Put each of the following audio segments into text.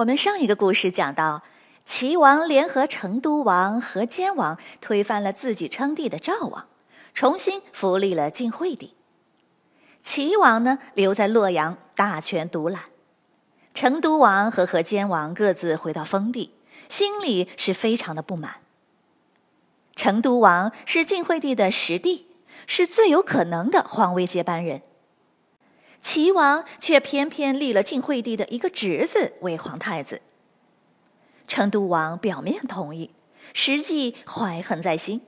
我们上一个故事讲到，齐王联合成都王和监王，推翻了自己称帝的赵王，重新扶立了晋惠帝。齐王呢，留在洛阳，大权独揽。成都王和河间王各自回到封地，心里是非常的不满。成都王是晋惠帝的实弟，是最有可能的皇位接班人。齐王却偏偏立了晋惠帝的一个侄子为皇太子。成都王表面同意，实际怀恨在心。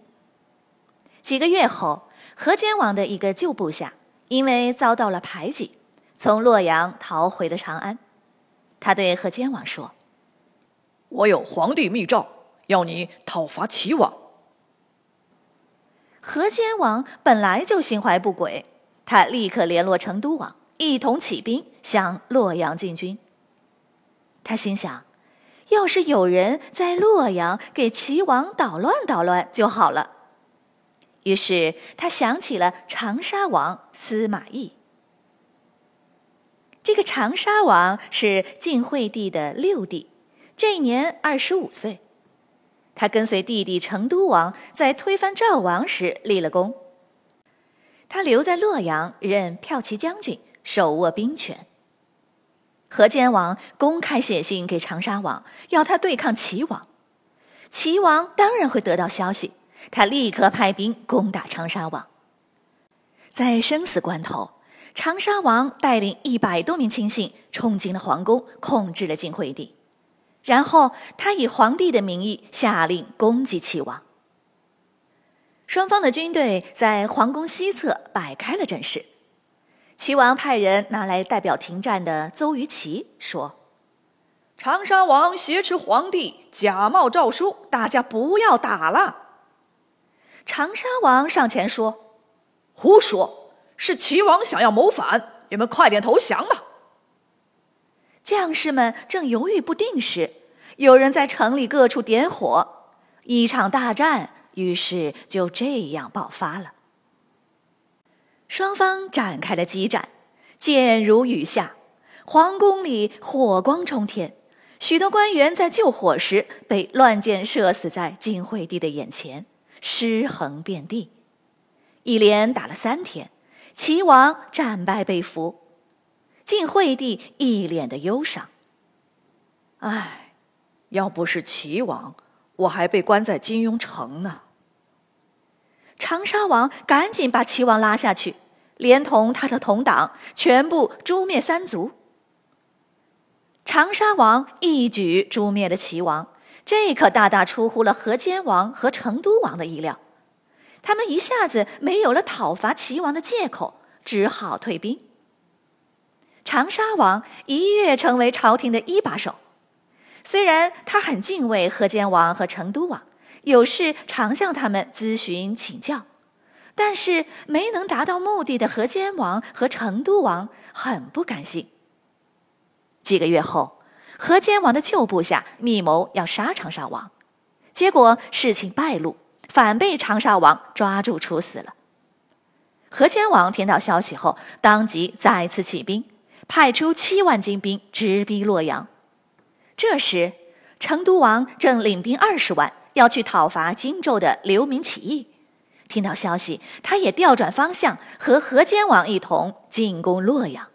几个月后，河间王的一个旧部下因为遭到了排挤，从洛阳逃回了长安。他对河间王说：“我有皇帝密诏，要你讨伐齐王。”河间王本来就心怀不轨，他立刻联络成都王。一同起兵向洛阳进军。他心想，要是有人在洛阳给齐王捣乱捣乱就好了。于是他想起了长沙王司马懿。这个长沙王是晋惠帝的六弟，这一年二十五岁。他跟随弟弟成都王在推翻赵王时立了功。他留在洛阳任骠骑将军。手握兵权，河间王公开写信给长沙王，要他对抗齐王。齐王当然会得到消息，他立刻派兵攻打长沙王。在生死关头，长沙王带领一百多名亲信冲进了皇宫，控制了晋惠帝。然后他以皇帝的名义下令攻击齐王。双方的军队在皇宫西侧摆开了阵势。齐王派人拿来代表停战的邹于齐说：“长沙王挟持皇帝，假冒诏书，大家不要打了。”长沙王上前说：“胡说，是齐王想要谋反，你们快点投降吧。”将士们正犹豫不定时，有人在城里各处点火，一场大战于是就这样爆发了。双方展开了激战，箭如雨下，皇宫里火光冲天，许多官员在救火时被乱箭射死在晋惠帝的眼前，尸横遍地。一连打了三天，齐王战败被俘，晋惠帝一脸的忧伤。唉，要不是齐王，我还被关在金庸城呢。长沙王赶紧把齐王拉下去。连同他的同党全部诛灭三族。长沙王一举诛灭了齐王，这可大大出乎了河间王和成都王的意料。他们一下子没有了讨伐齐王的借口，只好退兵。长沙王一跃成为朝廷的一把手，虽然他很敬畏河间王和成都王，有事常向他们咨询请教。但是没能达到目的的河间王和成都王很不甘心。几个月后，河间王的旧部下密谋要杀长沙王，结果事情败露，反被长沙王抓住处死了。河间王听到消息后，当即再次起兵，派出七万精兵直逼洛阳。这时，成都王正领兵二十万要去讨伐荆州的流民起义。听到消息，他也调转方向，和河间王一同进攻洛阳。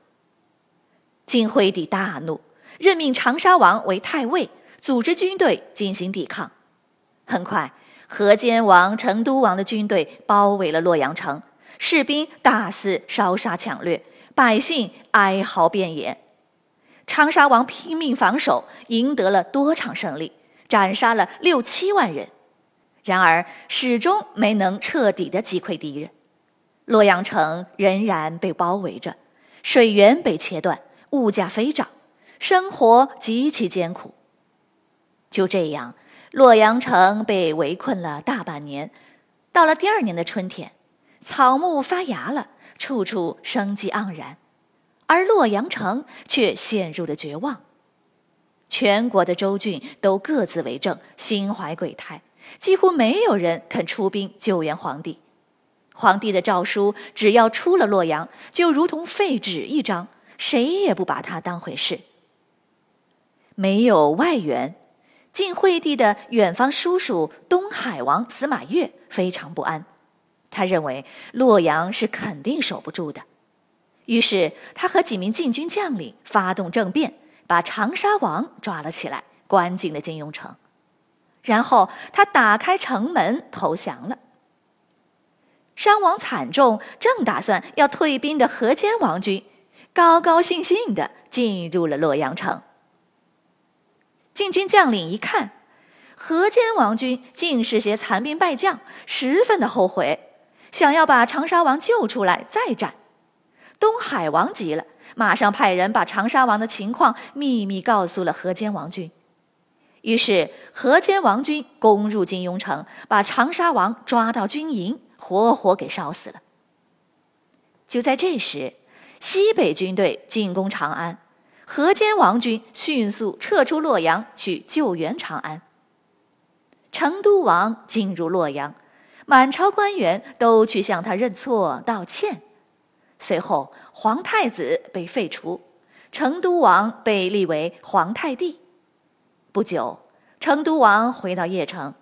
晋惠帝大怒，任命长沙王为太尉，组织军队进行抵抗。很快，河间王、成都王的军队包围了洛阳城，士兵大肆烧杀抢掠，百姓哀嚎遍野。长沙王拼命防守，赢得了多场胜利，斩杀了六七万人。然而，始终没能彻底的击溃敌人，洛阳城仍然被包围着，水源被切断，物价飞涨，生活极其艰苦。就这样，洛阳城被围困了大半年。到了第二年的春天，草木发芽了，处处生机盎然，而洛阳城却陷入了绝望。全国的州郡都各自为政，心怀鬼胎，几乎没有人肯出兵救援皇帝。皇帝的诏书只要出了洛阳，就如同废纸一张，谁也不把它当回事。没有外援，晋惠帝的远方叔叔东海王司马越非常不安，他认为洛阳是肯定守不住的，于是他和几名禁军将领发动政变。把长沙王抓了起来，关进了金庸城，然后他打开城门投降了。伤亡惨重，正打算要退兵的河间王军，高高兴兴的进入了洛阳城。禁军将领一看，河间王军尽是些残兵败将，十分的后悔，想要把长沙王救出来再战。东海王急了。马上派人把长沙王的情况秘密告诉了河间王军，于是河间王军攻入金庸城，把长沙王抓到军营，活活给烧死了。就在这时，西北军队进攻长安，河间王军迅速撤出洛阳去救援长安。成都王进入洛阳，满朝官员都去向他认错道歉。随后，皇太子被废除，成都王被立为皇太帝。不久，成都王回到邺城，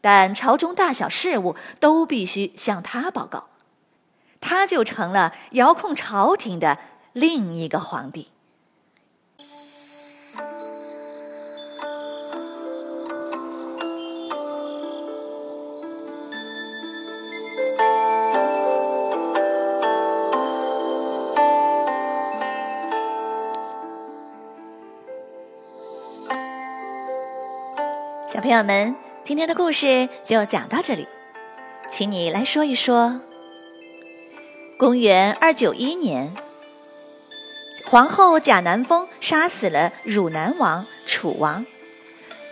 但朝中大小事务都必须向他报告，他就成了遥控朝廷的另一个皇帝。朋友们，今天的故事就讲到这里，请你来说一说。公元二九一年，皇后贾南风杀死了汝南王楚王。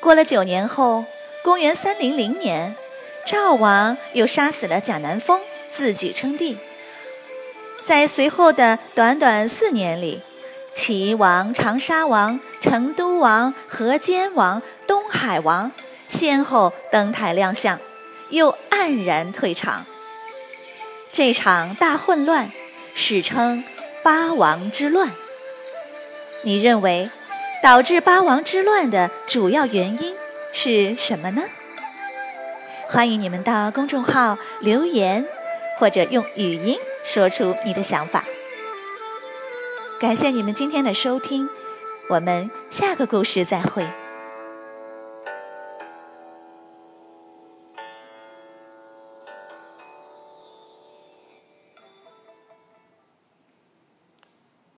过了九年后，公元三零零年，赵王又杀死了贾南风，自己称帝。在随后的短短四年里，齐王、长沙王、成都王、河间王。海王先后登台亮相，又黯然退场。这场大混乱史称八王之乱。你认为导致八王之乱的主要原因是什么呢？欢迎你们到公众号留言，或者用语音说出你的想法。感谢你们今天的收听，我们下个故事再会。